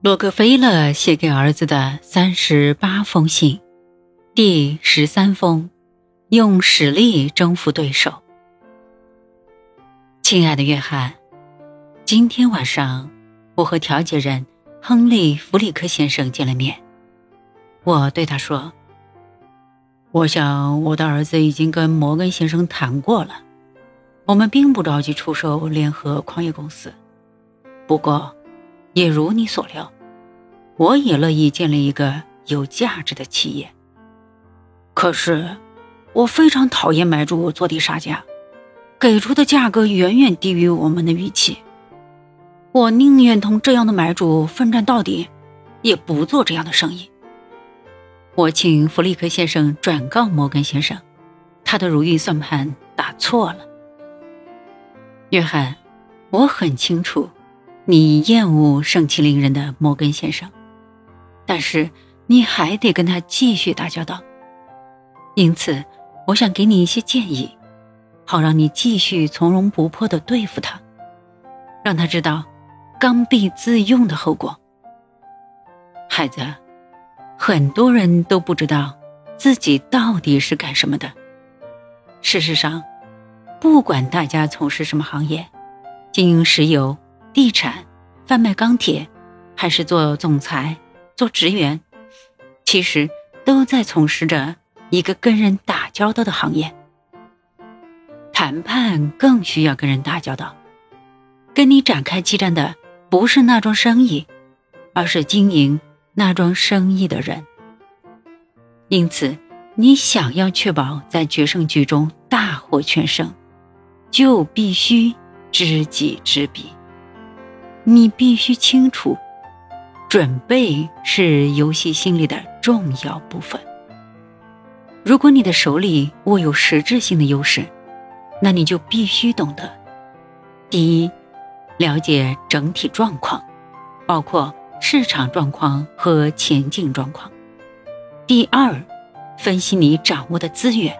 洛克菲勒写给儿子的三十八封信，第十三封：用实力征服对手。亲爱的约翰，今天晚上我和调解人亨利·弗里克先生见了面。我对他说：“我想我的儿子已经跟摩根先生谈过了，我们并不着急出售联合矿业公司。不过。”也如你所料，我也乐意建立一个有价值的企业。可是，我非常讨厌买主坐地杀价，给出的价格远远低于我们的预期。我宁愿同这样的买主奋战到底，也不做这样的生意。我请弗利克先生转告摩根先生，他的如意算盘打错了。约翰，我很清楚。你厌恶盛气凌人的摩根先生，但是你还得跟他继续打交道。因此，我想给你一些建议，好让你继续从容不迫地对付他，让他知道刚愎自用的后果。孩子，很多人都不知道自己到底是干什么的。事实上，不管大家从事什么行业，经营石油。地产、贩卖钢铁，还是做总裁、做职员，其实都在从事着一个跟人打交道的行业。谈判更需要跟人打交道，跟你展开激战的不是那桩生意，而是经营那桩生意的人。因此，你想要确保在决胜局中大获全胜，就必须知己知彼。你必须清楚，准备是游戏心理的重要部分。如果你的手里握有实质性的优势，那你就必须懂得：第一，了解整体状况，包括市场状况和前景状况；第二，分析你掌握的资源，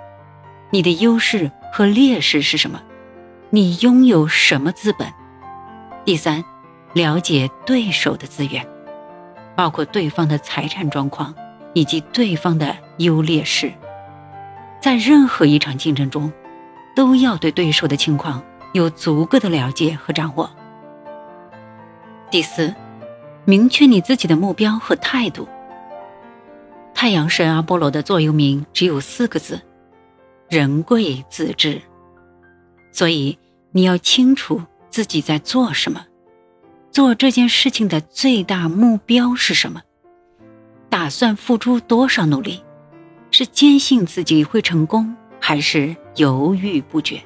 你的优势和劣势是什么，你拥有什么资本；第三。了解对手的资源，包括对方的财产状况以及对方的优劣势。在任何一场竞争中，都要对对手的情况有足够的了解和掌握。第四，明确你自己的目标和态度。太阳神阿波罗的座右铭只有四个字：人贵自知。所以你要清楚自己在做什么。做这件事情的最大目标是什么？打算付出多少努力？是坚信自己会成功，还是犹豫不决？